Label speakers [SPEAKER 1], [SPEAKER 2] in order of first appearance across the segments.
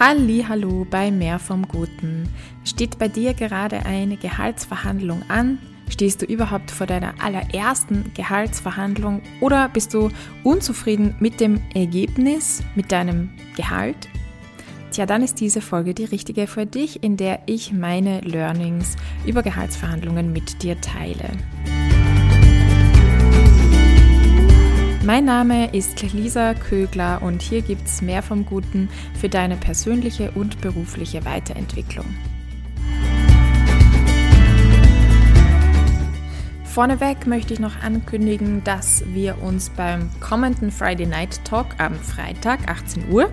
[SPEAKER 1] Halli, hallo bei Mehr vom Guten. Steht bei dir gerade eine Gehaltsverhandlung an? Stehst du überhaupt vor deiner allerersten Gehaltsverhandlung oder bist du unzufrieden mit dem Ergebnis, mit deinem Gehalt? Tja, dann ist diese Folge die richtige für dich, in der ich meine Learnings über Gehaltsverhandlungen mit dir teile. Mein Name ist Lisa Kögler und hier gibt es mehr vom Guten für deine persönliche und berufliche Weiterentwicklung. Vorneweg möchte ich noch ankündigen, dass wir uns beim kommenden Friday Night Talk am Freitag 18 Uhr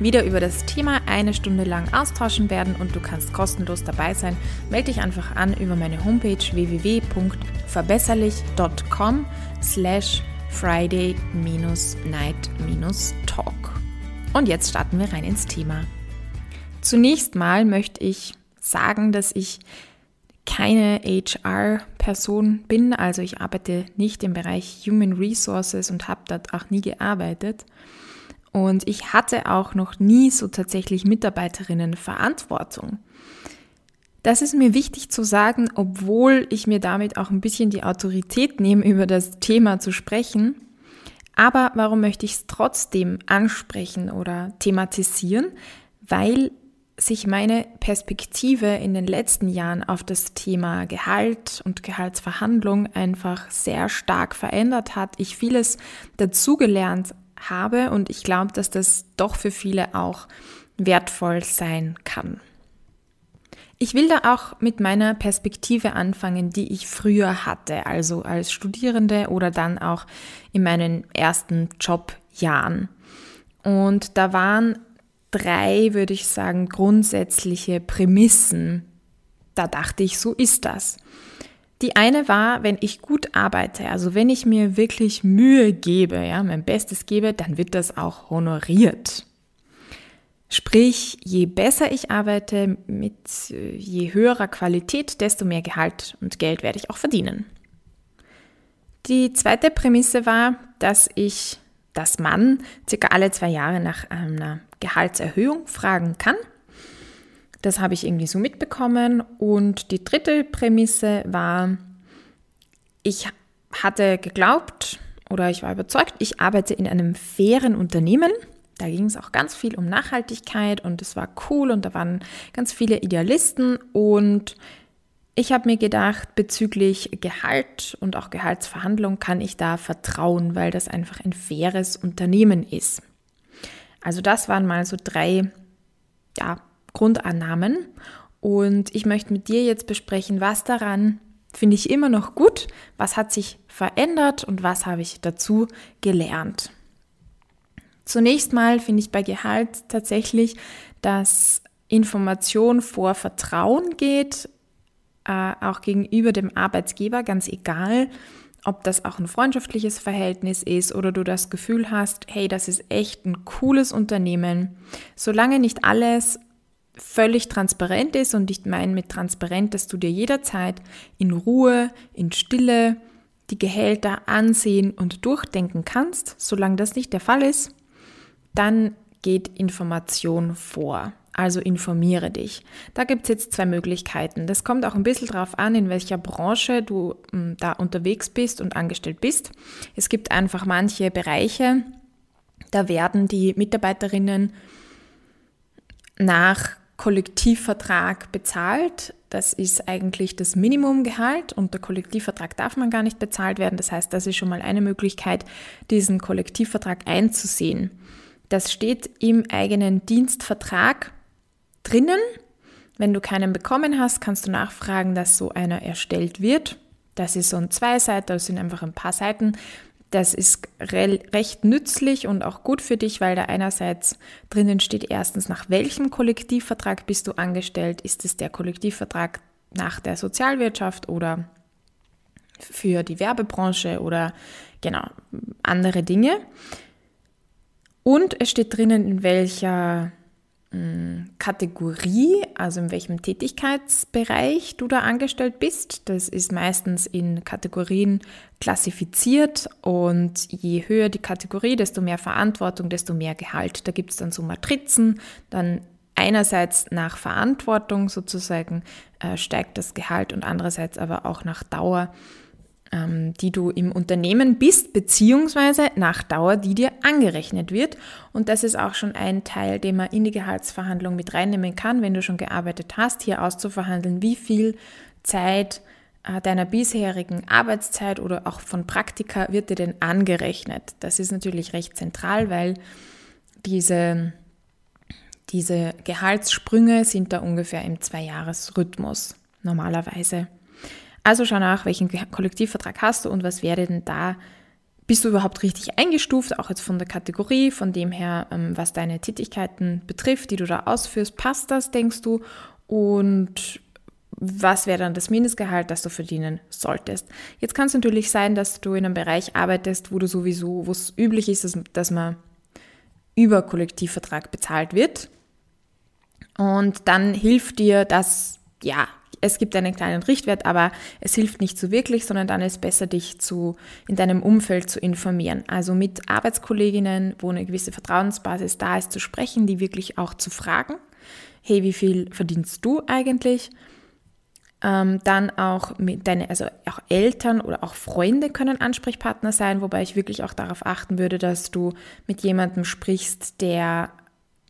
[SPEAKER 1] wieder über das Thema eine Stunde lang austauschen werden und du kannst kostenlos dabei sein. Melde dich einfach an über meine Homepage www.verbesserlich.com slash Friday-Night-Talk. Und jetzt starten wir rein ins Thema. Zunächst mal möchte ich sagen, dass ich keine HR-Person bin, also ich arbeite nicht im Bereich Human Resources und habe dort auch nie gearbeitet. Und ich hatte auch noch nie so tatsächlich Mitarbeiterinnenverantwortung. Das ist mir wichtig zu sagen, obwohl ich mir damit auch ein bisschen die Autorität nehme, über das Thema zu sprechen. Aber warum möchte ich es trotzdem ansprechen oder thematisieren? Weil sich meine Perspektive in den letzten Jahren auf das Thema Gehalt und Gehaltsverhandlung einfach sehr stark verändert hat. Ich vieles dazugelernt habe und ich glaube, dass das doch für viele auch wertvoll sein kann. Ich will da auch mit meiner Perspektive anfangen, die ich früher hatte, also als Studierende oder dann auch in meinen ersten Jobjahren. Und da waren drei, würde ich sagen, grundsätzliche Prämissen. Da dachte ich, so ist das. Die eine war, wenn ich gut arbeite, also wenn ich mir wirklich Mühe gebe, ja, mein Bestes gebe, dann wird das auch honoriert. Sprich, je besser ich arbeite, mit äh, je höherer Qualität, desto mehr Gehalt und Geld werde ich auch verdienen. Die zweite Prämisse war, dass ich das Mann circa alle zwei Jahre nach einer Gehaltserhöhung fragen kann. Das habe ich irgendwie so mitbekommen. Und die dritte Prämisse war, ich hatte geglaubt oder ich war überzeugt, ich arbeite in einem fairen Unternehmen da ging es auch ganz viel um Nachhaltigkeit und es war cool und da waren ganz viele Idealisten und ich habe mir gedacht, bezüglich Gehalt und auch Gehaltsverhandlung kann ich da vertrauen, weil das einfach ein faires Unternehmen ist. Also das waren mal so drei ja, Grundannahmen und ich möchte mit dir jetzt besprechen, was daran finde ich immer noch gut, was hat sich verändert und was habe ich dazu gelernt. Zunächst mal finde ich bei Gehalt tatsächlich, dass Information vor Vertrauen geht, äh, auch gegenüber dem Arbeitsgeber, ganz egal, ob das auch ein freundschaftliches Verhältnis ist oder du das Gefühl hast, hey, das ist echt ein cooles Unternehmen. Solange nicht alles völlig transparent ist und ich meine mit transparent, dass du dir jederzeit in Ruhe, in Stille die Gehälter ansehen und durchdenken kannst, solange das nicht der Fall ist, dann geht Information vor. Also informiere dich. Da gibt es jetzt zwei Möglichkeiten. Das kommt auch ein bisschen darauf an, in welcher Branche du hm, da unterwegs bist und angestellt bist. Es gibt einfach manche Bereiche, da werden die Mitarbeiterinnen nach Kollektivvertrag bezahlt. Das ist eigentlich das Minimumgehalt und der Kollektivvertrag darf man gar nicht bezahlt werden. Das heißt, das ist schon mal eine Möglichkeit, diesen Kollektivvertrag einzusehen. Das steht im eigenen Dienstvertrag drinnen. Wenn du keinen bekommen hast, kannst du nachfragen, dass so einer erstellt wird. Das ist so ein Zweiseiter, das sind einfach ein paar Seiten. Das ist recht nützlich und auch gut für dich, weil da einerseits drinnen steht erstens, nach welchem Kollektivvertrag bist du angestellt? Ist es der Kollektivvertrag nach der Sozialwirtschaft oder für die Werbebranche oder genau andere Dinge? Und es steht drinnen, in welcher hm, Kategorie, also in welchem Tätigkeitsbereich du da angestellt bist. Das ist meistens in Kategorien klassifiziert und je höher die Kategorie, desto mehr Verantwortung, desto mehr Gehalt. Da gibt es dann so Matrizen, dann einerseits nach Verantwortung sozusagen äh, steigt das Gehalt und andererseits aber auch nach Dauer, die du im Unternehmen bist, beziehungsweise nach Dauer, die dir angerechnet wird. Und das ist auch schon ein Teil, den man in die Gehaltsverhandlung mit reinnehmen kann, wenn du schon gearbeitet hast, hier auszuverhandeln, wie viel Zeit äh, deiner bisherigen Arbeitszeit oder auch von Praktika wird dir denn angerechnet. Das ist natürlich recht zentral, weil diese diese Gehaltssprünge sind da ungefähr im Zweijahresrhythmus normalerweise. Also schau nach, welchen Kollektivvertrag hast du und was wäre denn da, bist du überhaupt richtig eingestuft, auch jetzt von der Kategorie, von dem her, ähm, was deine Tätigkeiten betrifft, die du da ausführst, passt das, denkst du? Und was wäre dann das Mindestgehalt, das du verdienen solltest? Jetzt kann es natürlich sein, dass du in einem Bereich arbeitest, wo du sowieso, wo es üblich ist, dass, dass man über Kollektivvertrag bezahlt wird. Und dann hilft dir das, ja, es gibt einen kleinen Richtwert, aber es hilft nicht so wirklich, sondern dann ist besser, dich zu, in deinem Umfeld zu informieren. Also mit Arbeitskolleginnen, wo eine gewisse Vertrauensbasis da ist, zu sprechen, die wirklich auch zu fragen. Hey, wie viel verdienst du eigentlich? Ähm, dann auch mit deine, also auch Eltern oder auch Freunde können Ansprechpartner sein, wobei ich wirklich auch darauf achten würde, dass du mit jemandem sprichst, der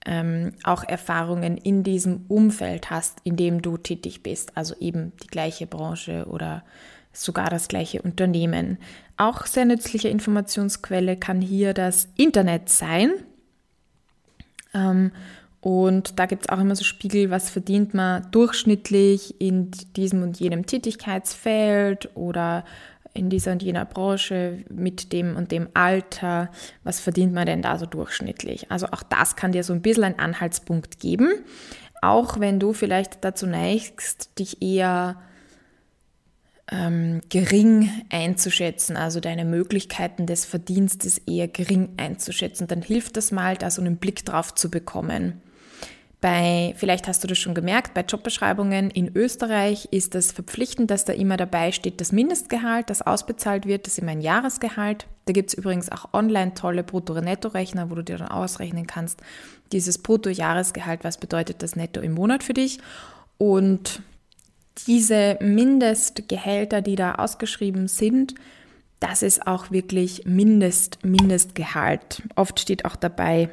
[SPEAKER 1] ähm, auch Erfahrungen in diesem Umfeld hast, in dem du tätig bist, also eben die gleiche Branche oder sogar das gleiche Unternehmen. Auch sehr nützliche Informationsquelle kann hier das Internet sein. Ähm, und da gibt es auch immer so Spiegel, was verdient man durchschnittlich in diesem und jenem Tätigkeitsfeld oder in dieser und jener Branche mit dem und dem Alter. Was verdient man denn da so durchschnittlich? Also auch das kann dir so ein bisschen einen Anhaltspunkt geben. Auch wenn du vielleicht dazu neigst, dich eher ähm, gering einzuschätzen, also deine Möglichkeiten des Verdienstes eher gering einzuschätzen, dann hilft das mal, da so einen Blick drauf zu bekommen. Bei, vielleicht hast du das schon gemerkt, bei Jobbeschreibungen in Österreich ist es verpflichtend, dass da immer dabei steht, das Mindestgehalt, das ausbezahlt wird, das ist immer ein Jahresgehalt. Da gibt es übrigens auch online tolle Brutto-Netto-Rechner, wo du dir dann ausrechnen kannst, dieses Brutto-Jahresgehalt, was bedeutet das Netto im Monat für dich. Und diese Mindestgehälter, die da ausgeschrieben sind, das ist auch wirklich Mindest, Mindestgehalt. Oft steht auch dabei,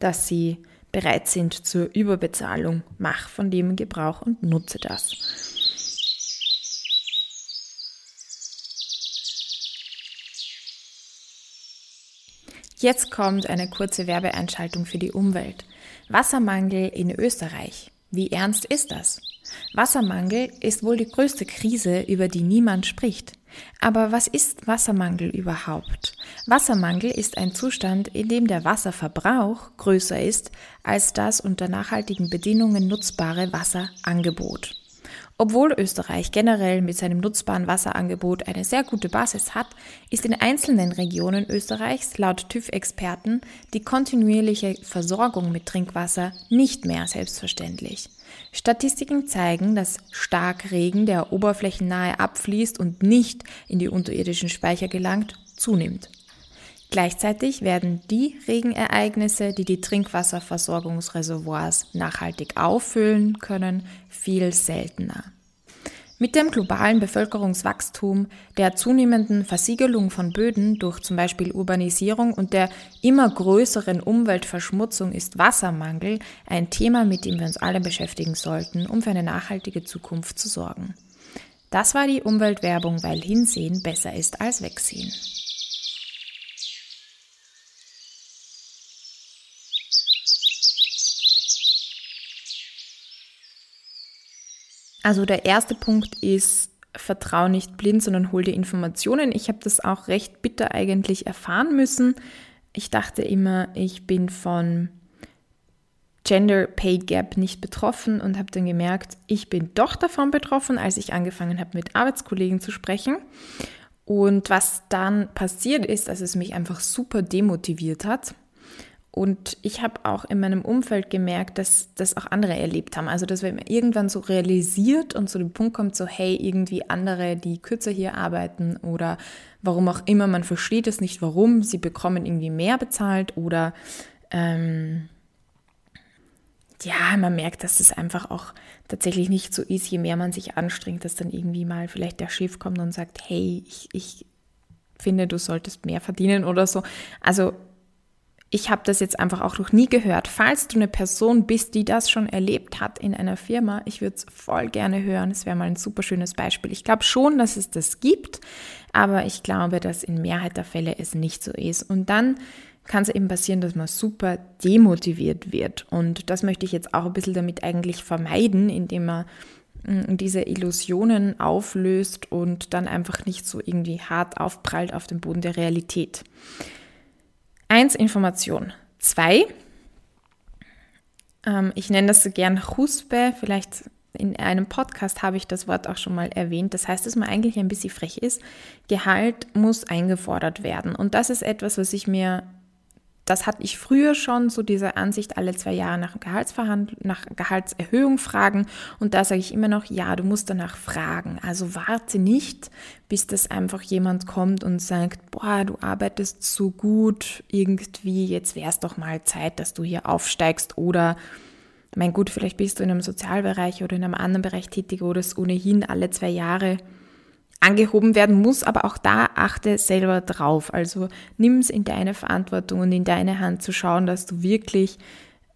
[SPEAKER 1] dass sie bereit sind zur Überbezahlung. Mach von dem Gebrauch und nutze das. Jetzt kommt eine kurze Werbeeinschaltung für die Umwelt. Wassermangel in Österreich. Wie ernst ist das? Wassermangel ist wohl die größte Krise, über die niemand spricht. Aber was ist Wassermangel überhaupt? Wassermangel ist ein Zustand, in dem der Wasserverbrauch größer ist als das unter nachhaltigen Bedingungen nutzbare Wasserangebot. Obwohl Österreich generell mit seinem nutzbaren Wasserangebot eine sehr gute Basis hat, ist in einzelnen Regionen Österreichs laut TÜV-Experten die kontinuierliche Versorgung mit Trinkwasser nicht mehr selbstverständlich. Statistiken zeigen, dass Starkregen, der oberflächennahe abfließt und nicht in die unterirdischen Speicher gelangt, zunimmt. Gleichzeitig werden die Regenereignisse, die die Trinkwasserversorgungsreservoirs nachhaltig auffüllen können, viel seltener. Mit dem globalen Bevölkerungswachstum, der zunehmenden Versiegelung von Böden durch zum Beispiel Urbanisierung und der immer größeren Umweltverschmutzung ist Wassermangel ein Thema, mit dem wir uns alle beschäftigen sollten, um für eine nachhaltige Zukunft zu sorgen. Das war die Umweltwerbung, weil Hinsehen besser ist als Wegsehen. Also der erste Punkt ist, vertrau nicht blind, sondern hol dir Informationen. Ich habe das auch recht bitter eigentlich erfahren müssen. Ich dachte immer, ich bin von Gender Pay Gap nicht betroffen und habe dann gemerkt, ich bin doch davon betroffen, als ich angefangen habe, mit Arbeitskollegen zu sprechen. Und was dann passiert ist, dass es mich einfach super demotiviert hat. Und ich habe auch in meinem Umfeld gemerkt, dass das auch andere erlebt haben. Also, dass man irgendwann so realisiert und zu dem Punkt kommt, so, hey, irgendwie andere, die kürzer hier arbeiten oder warum auch immer, man versteht es nicht, warum, sie bekommen irgendwie mehr bezahlt oder ähm, ja, man merkt, dass es einfach auch tatsächlich nicht so ist, je mehr man sich anstrengt, dass dann irgendwie mal vielleicht der Chef kommt und sagt, hey, ich, ich finde, du solltest mehr verdienen oder so. Also ich habe das jetzt einfach auch noch nie gehört. Falls du eine Person bist, die das schon erlebt hat in einer Firma, ich würde es voll gerne hören. Es wäre mal ein super schönes Beispiel. Ich glaube schon, dass es das gibt, aber ich glaube, dass in Mehrheit der Fälle es nicht so ist. Und dann kann es eben passieren, dass man super demotiviert wird. Und das möchte ich jetzt auch ein bisschen damit eigentlich vermeiden, indem man mm, diese Illusionen auflöst und dann einfach nicht so irgendwie hart aufprallt auf den Boden der Realität. Eins Information. Zwei, ähm, ich nenne das so gern Huspe, vielleicht in einem Podcast habe ich das Wort auch schon mal erwähnt. Das heißt, dass man eigentlich ein bisschen frech ist. Gehalt muss eingefordert werden. Und das ist etwas, was ich mir das hatte ich früher schon, so diese Ansicht, alle zwei Jahre nach, Gehaltsverhandlung, nach Gehaltserhöhung fragen. Und da sage ich immer noch, ja, du musst danach fragen. Also warte nicht, bis das einfach jemand kommt und sagt, boah, du arbeitest so gut irgendwie, jetzt wäre es doch mal Zeit, dass du hier aufsteigst. Oder, mein Gut, vielleicht bist du in einem Sozialbereich oder in einem anderen Bereich tätig, wo das ohnehin alle zwei Jahre angehoben werden muss, aber auch da achte selber drauf. Also nimm es in deine Verantwortung und in deine Hand zu schauen, dass du wirklich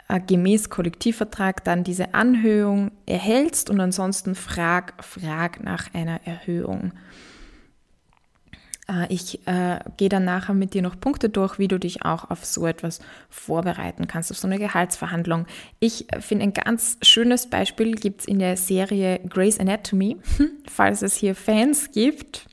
[SPEAKER 1] äh, gemäß Kollektivvertrag dann diese Anhöhung erhältst und ansonsten frag, frag nach einer Erhöhung. Äh, ich äh, gehe dann nachher mit dir noch Punkte durch, wie du dich auch auf so etwas vorbereiten kannst, auf so eine Gehaltsverhandlung. Ich äh, finde ein ganz schönes Beispiel gibt es in der Serie Grey's Anatomy, falls es hier Fans gibt.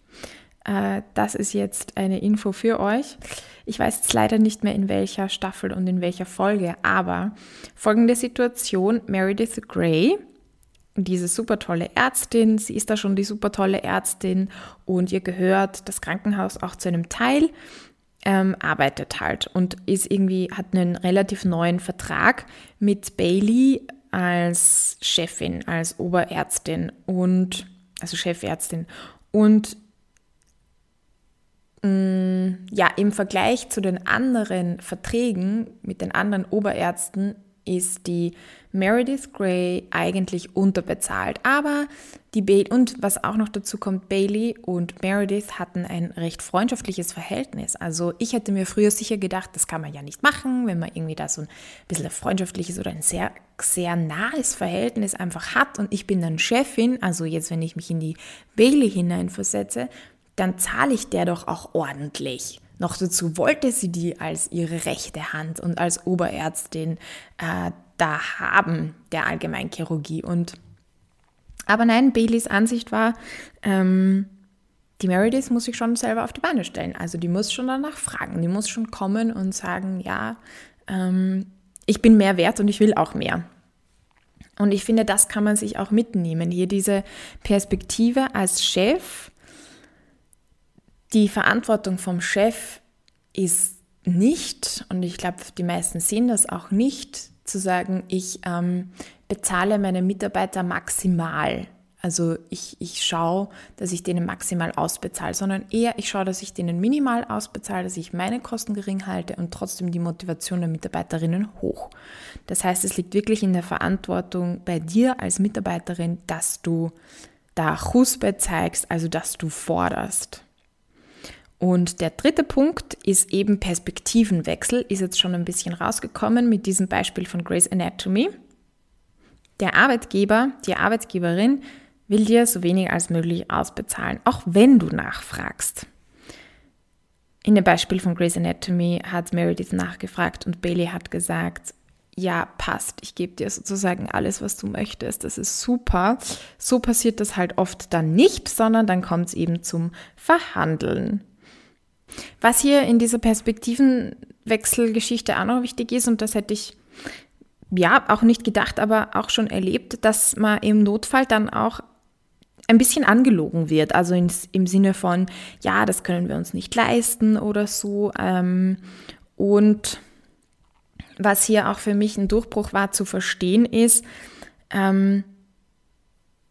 [SPEAKER 1] Äh, das ist jetzt eine Info für euch. Ich weiß jetzt leider nicht mehr in welcher Staffel und in welcher Folge, aber folgende Situation, Meredith Grey diese super tolle Ärztin, sie ist da schon die super tolle Ärztin. Und ihr gehört das Krankenhaus auch zu einem Teil, ähm, arbeitet halt und ist irgendwie, hat einen relativ neuen Vertrag mit Bailey als Chefin, als Oberärztin und, also Chefärztin. Und mm, ja, im Vergleich zu den anderen Verträgen mit den anderen Oberärzten ist die Meredith Grey eigentlich unterbezahlt. Aber die Bailey, und was auch noch dazu kommt, Bailey und Meredith hatten ein recht freundschaftliches Verhältnis. Also ich hätte mir früher sicher gedacht, das kann man ja nicht machen, wenn man irgendwie da so ein bisschen ein freundschaftliches oder ein sehr, sehr nahes Verhältnis einfach hat und ich bin dann Chefin, also jetzt, wenn ich mich in die Bailey hineinversetze, dann zahle ich der doch auch ordentlich. Noch dazu wollte sie die als ihre rechte Hand und als Oberärztin äh, da haben, der Allgemeinchirurgie. Und aber nein, Baileys Ansicht war, ähm, die Meredith muss sich schon selber auf die Beine stellen. Also die muss schon danach fragen, die muss schon kommen und sagen, ja, ähm, ich bin mehr wert und ich will auch mehr. Und ich finde, das kann man sich auch mitnehmen. Hier diese Perspektive als Chef die Verantwortung vom Chef ist nicht, und ich glaube, die meisten sehen das auch nicht, zu sagen, ich ähm, bezahle meine Mitarbeiter maximal. Also ich, ich schaue, dass ich denen maximal ausbezahle, sondern eher ich schaue, dass ich denen minimal ausbezahle, dass ich meine Kosten gering halte und trotzdem die Motivation der Mitarbeiterinnen hoch. Das heißt, es liegt wirklich in der Verantwortung bei dir als Mitarbeiterin, dass du da Chuspe zeigst, also dass du forderst. Und der dritte Punkt ist eben Perspektivenwechsel, ist jetzt schon ein bisschen rausgekommen mit diesem Beispiel von Grey's Anatomy. Der Arbeitgeber, die Arbeitgeberin will dir so wenig als möglich ausbezahlen, auch wenn du nachfragst. In dem Beispiel von Grey's Anatomy hat Meredith nachgefragt und Bailey hat gesagt, ja, passt, ich gebe dir sozusagen alles, was du möchtest, das ist super. So passiert das halt oft dann nicht, sondern dann kommt es eben zum Verhandeln. Was hier in dieser Perspektivenwechselgeschichte auch noch wichtig ist, und das hätte ich ja auch nicht gedacht, aber auch schon erlebt, dass man im Notfall dann auch ein bisschen angelogen wird. Also ins, im Sinne von, ja, das können wir uns nicht leisten oder so. Ähm, und was hier auch für mich ein Durchbruch war zu verstehen ist, ähm,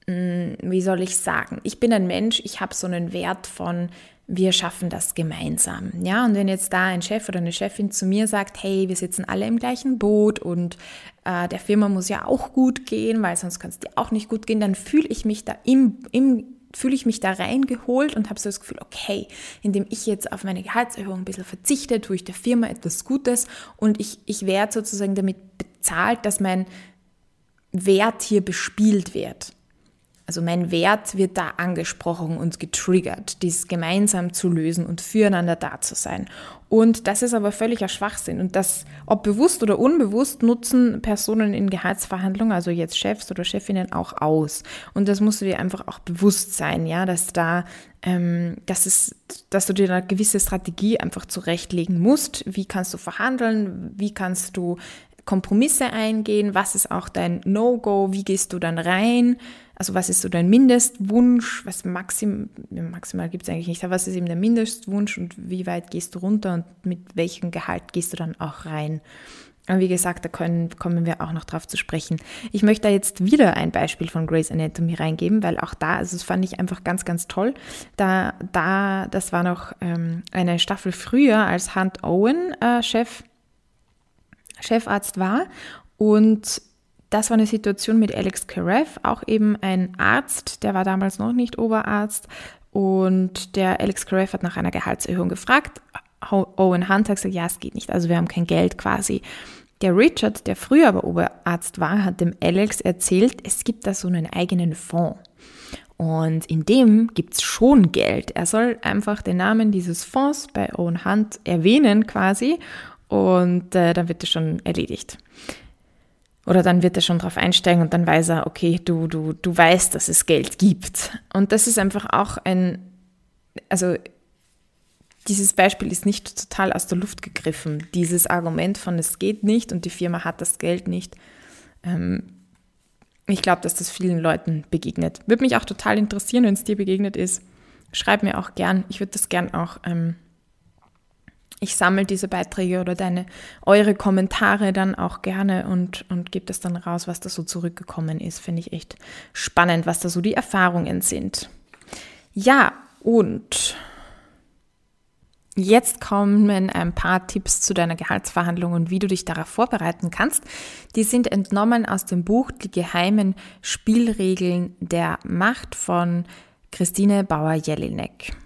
[SPEAKER 1] wie soll ich sagen, ich bin ein Mensch, ich habe so einen Wert von wir schaffen das gemeinsam. Ja, und wenn jetzt da ein Chef oder eine Chefin zu mir sagt, hey, wir sitzen alle im gleichen Boot und äh, der Firma muss ja auch gut gehen, weil sonst kann es dir auch nicht gut gehen, dann fühle ich mich da im, im fühle ich mich da reingeholt und habe so das Gefühl, okay, indem ich jetzt auf meine Gehaltserhöhung ein bisschen verzichte, tue ich der Firma etwas Gutes und ich, ich werde sozusagen damit bezahlt, dass mein Wert hier bespielt wird. Also mein Wert wird da angesprochen und getriggert, dies gemeinsam zu lösen und füreinander da zu sein. Und das ist aber völliger Schwachsinn. Und das, ob bewusst oder unbewusst, nutzen Personen in Gehaltsverhandlungen, also jetzt Chefs oder Chefinnen, auch aus. Und das musst du dir einfach auch bewusst sein, ja, dass da, ähm, dass es, dass du dir eine gewisse Strategie einfach zurechtlegen musst. Wie kannst du verhandeln? Wie kannst du Kompromisse eingehen? Was ist auch dein No-Go? Wie gehst du dann rein? Also was ist so dein Mindestwunsch? Was maxim, maximal gibt es eigentlich nicht, aber was ist eben der Mindestwunsch und wie weit gehst du runter und mit welchem Gehalt gehst du dann auch rein? Aber wie gesagt, da können, kommen wir auch noch drauf zu sprechen. Ich möchte da jetzt wieder ein Beispiel von Grey's Anatomy reingeben, weil auch da, also das fand ich einfach ganz, ganz toll. Da, da das war noch ähm, eine Staffel früher, als Hunt Owen äh, Chef, Chefarzt war und das war eine Situation mit Alex Karev, auch eben ein Arzt, der war damals noch nicht Oberarzt. Und der Alex Karev hat nach einer Gehaltserhöhung gefragt. Owen Hunter hat gesagt, ja, es geht nicht. Also wir haben kein Geld quasi. Der Richard, der früher aber Oberarzt war, hat dem Alex erzählt, es gibt da so einen eigenen Fonds. Und in dem gibt es schon Geld. Er soll einfach den Namen dieses Fonds bei Owen Hunt erwähnen quasi und äh, dann wird es schon erledigt. Oder dann wird er schon drauf einsteigen und dann weiß er, okay, du, du, du weißt, dass es Geld gibt. Und das ist einfach auch ein, also dieses Beispiel ist nicht total aus der Luft gegriffen. Dieses Argument von es geht nicht und die Firma hat das Geld nicht. Ähm, ich glaube, dass das vielen Leuten begegnet. Würde mich auch total interessieren, wenn es dir begegnet ist. Schreib mir auch gern. Ich würde das gern auch ähm, ich sammle diese Beiträge oder deine, eure Kommentare dann auch gerne und, und gebe das dann raus, was da so zurückgekommen ist. Finde ich echt spannend, was da so die Erfahrungen sind. Ja, und jetzt kommen ein paar Tipps zu deiner Gehaltsverhandlung und wie du dich darauf vorbereiten kannst. Die sind entnommen aus dem Buch Die geheimen Spielregeln der Macht von Christine Bauer-Jelinek.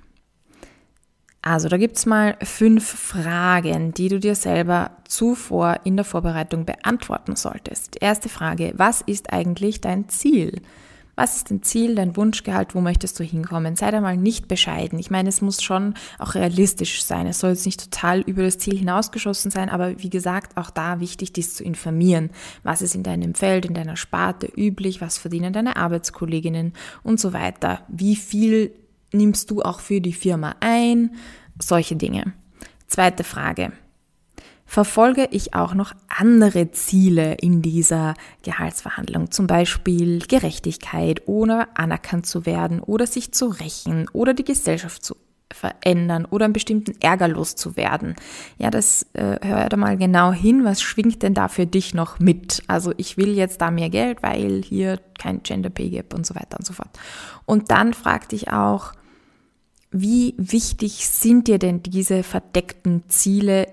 [SPEAKER 1] Also da gibt es mal fünf Fragen, die du dir selber zuvor in der Vorbereitung beantworten solltest. Erste Frage, was ist eigentlich dein Ziel? Was ist dein Ziel, dein Wunschgehalt, wo möchtest du hinkommen? Sei da mal nicht bescheiden. Ich meine, es muss schon auch realistisch sein. Es soll jetzt nicht total über das Ziel hinausgeschossen sein, aber wie gesagt, auch da wichtig, dies zu informieren. Was ist in deinem Feld, in deiner Sparte üblich? Was verdienen deine Arbeitskolleginnen und so weiter? Wie viel nimmst du auch für die Firma ein? Solche Dinge. Zweite Frage. Verfolge ich auch noch andere Ziele in dieser Gehaltsverhandlung, zum Beispiel Gerechtigkeit oder anerkannt zu werden oder sich zu rächen oder die Gesellschaft zu verändern oder einen bestimmten Ärger loszuwerden. Ja, das äh, hör da mal genau hin, was schwingt denn da für dich noch mit? Also ich will jetzt da mehr Geld, weil hier kein Gender Pay Gap und so weiter und so fort. Und dann frag dich auch, wie wichtig sind dir denn diese verdeckten Ziele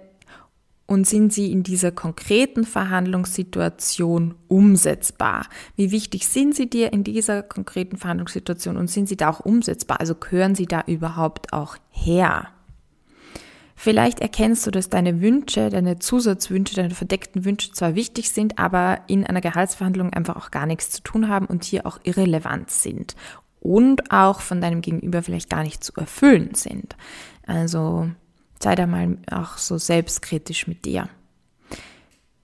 [SPEAKER 1] und sind sie in dieser konkreten Verhandlungssituation umsetzbar? Wie wichtig sind sie dir in dieser konkreten Verhandlungssituation und sind sie da auch umsetzbar? Also gehören sie da überhaupt auch her? Vielleicht erkennst du, dass deine Wünsche, deine Zusatzwünsche, deine verdeckten Wünsche zwar wichtig sind, aber in einer Gehaltsverhandlung einfach auch gar nichts zu tun haben und hier auch irrelevant sind und auch von deinem Gegenüber vielleicht gar nicht zu erfüllen sind. Also sei da mal auch so selbstkritisch mit dir.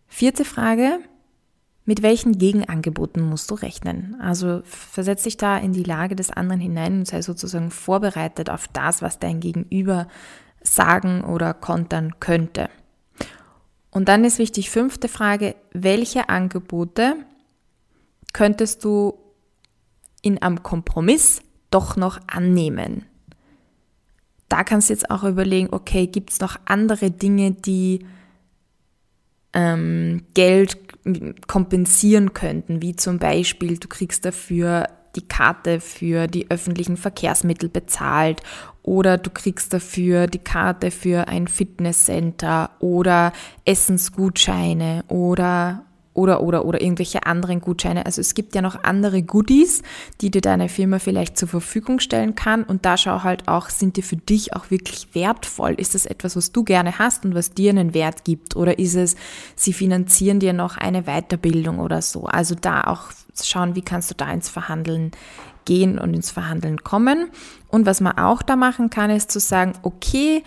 [SPEAKER 1] Vierte Frage. Mit welchen Gegenangeboten musst du rechnen? Also versetz dich da in die Lage des anderen hinein und sei sozusagen vorbereitet auf das, was dein Gegenüber sagen oder kontern könnte. Und dann ist wichtig, fünfte Frage, welche Angebote könntest du in einem Kompromiss doch noch annehmen. Da kannst du jetzt auch überlegen, okay, gibt es noch andere Dinge, die ähm, Geld kompensieren könnten, wie zum Beispiel, du kriegst dafür die Karte für die öffentlichen Verkehrsmittel bezahlt oder du kriegst dafür die Karte für ein Fitnesscenter oder Essensgutscheine oder oder oder oder irgendwelche anderen Gutscheine. Also es gibt ja noch andere Goodies, die dir deine Firma vielleicht zur Verfügung stellen kann und da schau halt auch, sind die für dich auch wirklich wertvoll? Ist das etwas, was du gerne hast und was dir einen Wert gibt oder ist es, sie finanzieren dir noch eine Weiterbildung oder so? Also da auch schauen, wie kannst du da ins Verhandeln gehen und ins Verhandeln kommen. Und was man auch da machen kann, ist zu sagen, okay,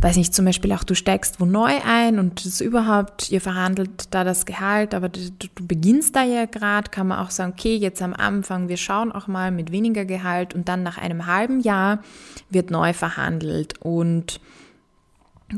[SPEAKER 1] weiß nicht, zum Beispiel auch du steigst wo neu ein und das überhaupt, ihr verhandelt da das Gehalt, aber du, du beginnst da ja gerade, kann man auch sagen, okay, jetzt am Anfang, wir schauen auch mal mit weniger Gehalt und dann nach einem halben Jahr wird neu verhandelt und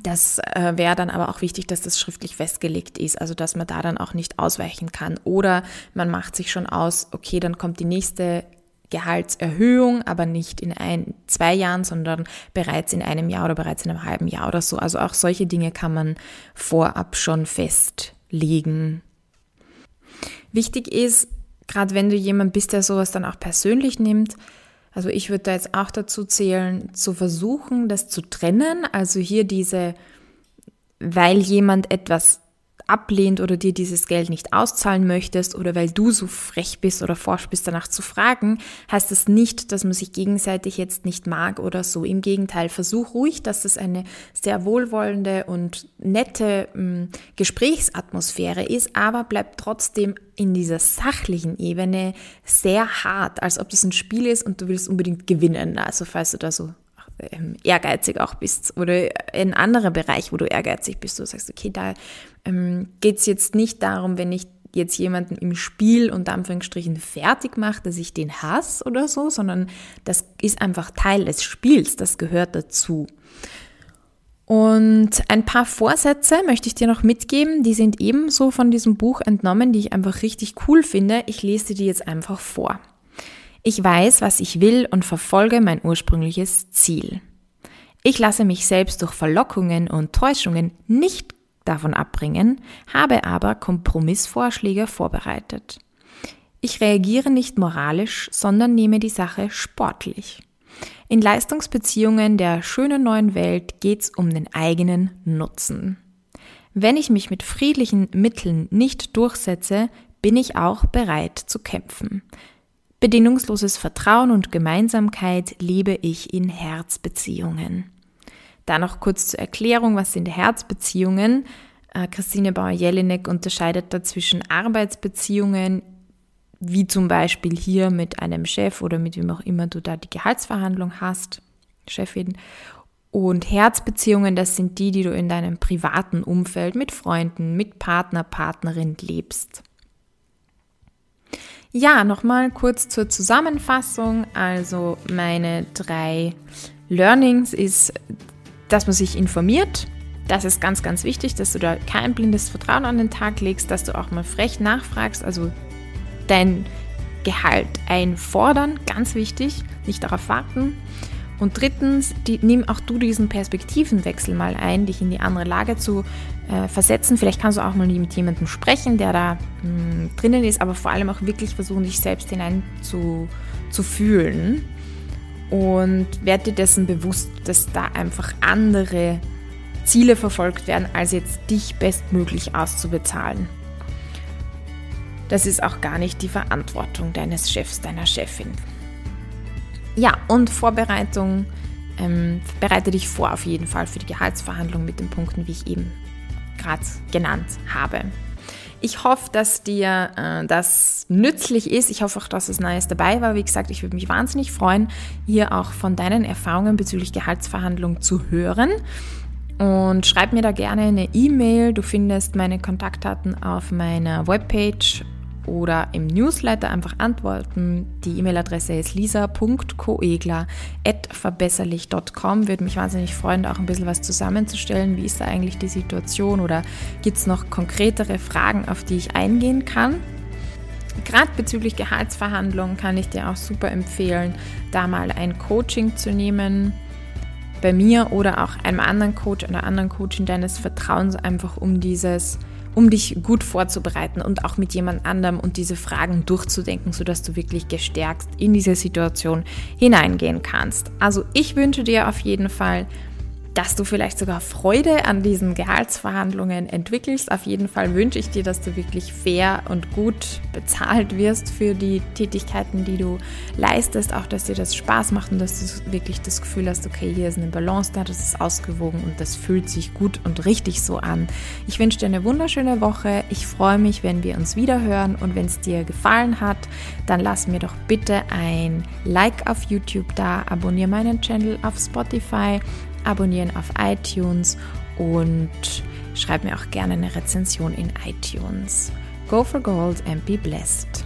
[SPEAKER 1] das äh, wäre dann aber auch wichtig, dass das schriftlich festgelegt ist, also dass man da dann auch nicht ausweichen kann. Oder man macht sich schon aus, okay, dann kommt die nächste Gehaltserhöhung, aber nicht in ein, zwei Jahren, sondern bereits in einem Jahr oder bereits in einem halben Jahr oder so. Also auch solche Dinge kann man vorab schon festlegen. Wichtig ist, gerade wenn du jemand bist, der sowas dann auch persönlich nimmt, also ich würde da jetzt auch dazu zählen, zu versuchen, das zu trennen. Also hier diese, weil jemand etwas ablehnt oder dir dieses Geld nicht auszahlen möchtest oder weil du so frech bist oder forsch bist, danach zu fragen, heißt das nicht, dass man sich gegenseitig jetzt nicht mag oder so. Im Gegenteil, versuch ruhig, dass das eine sehr wohlwollende und nette äh, Gesprächsatmosphäre ist, aber bleib trotzdem in dieser sachlichen Ebene sehr hart, als ob das ein Spiel ist und du willst unbedingt gewinnen. Also falls du da so ähm, ehrgeizig auch bist oder ein anderer Bereich, wo du ehrgeizig bist, du sagst, okay, da ähm, geht es jetzt nicht darum, wenn ich jetzt jemanden im Spiel unter Anführungsstrichen fertig mache, dass ich den hasse oder so, sondern das ist einfach Teil des Spiels, das gehört dazu. Und ein paar Vorsätze möchte ich dir noch mitgeben, die sind ebenso von diesem Buch entnommen, die ich einfach richtig cool finde. Ich lese dir jetzt einfach vor. Ich weiß, was ich will und verfolge mein ursprüngliches Ziel. Ich lasse mich selbst durch Verlockungen und Täuschungen nicht davon abbringen, habe aber Kompromissvorschläge vorbereitet. Ich reagiere nicht moralisch, sondern nehme die Sache sportlich. In Leistungsbeziehungen der schönen neuen Welt geht's um den eigenen Nutzen. Wenn ich mich mit friedlichen Mitteln nicht durchsetze, bin ich auch bereit zu kämpfen. Bedingungsloses Vertrauen und Gemeinsamkeit lebe ich in Herzbeziehungen. Da noch kurz zur Erklärung, was sind Herzbeziehungen? Äh, Christine Bauer-Jelinek unterscheidet da zwischen Arbeitsbeziehungen, wie zum Beispiel hier mit einem Chef oder mit wem auch immer du da die Gehaltsverhandlung hast, Chefin. Und Herzbeziehungen, das sind die, die du in deinem privaten Umfeld mit Freunden, mit Partner, Partnerin lebst. Ja, nochmal kurz zur Zusammenfassung. Also meine drei Learnings ist dass man sich informiert. Das ist ganz, ganz wichtig, dass du da kein blindes Vertrauen an den Tag legst, dass du auch mal frech nachfragst, also dein Gehalt einfordern, ganz wichtig, nicht darauf warten. Und drittens, die, nimm auch du diesen Perspektivenwechsel mal ein, dich in die andere Lage zu äh, versetzen. Vielleicht kannst du auch mal mit jemandem sprechen, der da mh, hm, drinnen ist, aber vor allem auch wirklich versuchen, dich selbst hinein zu, zu fühlen und werd dir dessen bewusst, dass da einfach andere Ziele verfolgt werden, als jetzt dich bestmöglich auszubezahlen. Das ist auch gar nicht die Verantwortung deines Chefs, deiner Chefin. Ja, und Vorbereitung, ähm, bereite dich vor auf jeden Fall für die Gehaltsverhandlung mit den Punkten, wie ich eben gerade genannt habe. Ich hoffe, dass dir äh, das nützlich ist. Ich hoffe auch, dass es Neues dabei war. Wie gesagt, ich würde mich wahnsinnig freuen, hier auch von deinen Erfahrungen bezüglich Gehaltsverhandlungen zu hören. Und schreib mir da gerne eine E-Mail. Du findest meine Kontaktdaten auf meiner Webpage oder im Newsletter einfach antworten. Die E-Mail-Adresse ist lisa.koegler.verbesserlich.com. Würde mich wahnsinnig freuen, auch ein bisschen was zusammenzustellen. Wie ist da eigentlich die Situation oder gibt es noch konkretere Fragen, auf die ich eingehen kann? Gerade bezüglich Gehaltsverhandlungen kann ich dir auch super empfehlen, da mal ein Coaching zu nehmen bei mir oder auch einem anderen Coach, einer anderen Coachin deines Vertrauens, einfach um dieses um dich gut vorzubereiten und auch mit jemand anderem und diese Fragen durchzudenken, sodass du wirklich gestärkt in diese Situation hineingehen kannst. Also ich wünsche dir auf jeden Fall dass du vielleicht sogar Freude an diesen Gehaltsverhandlungen entwickelst. Auf jeden Fall wünsche ich dir, dass du wirklich fair und gut bezahlt wirst für die Tätigkeiten, die du leistest. Auch, dass dir das Spaß macht und dass du wirklich das Gefühl hast, okay, hier ist eine Balance da, das ist ausgewogen und das fühlt sich gut und richtig so an. Ich wünsche dir eine wunderschöne Woche. Ich freue mich, wenn wir uns wieder hören und wenn es dir gefallen hat, dann lass mir doch bitte ein Like auf YouTube da, abonniere meinen Channel auf Spotify abonnieren auf iTunes und schreib mir auch gerne eine Rezension in iTunes. Go for Gold and be blessed.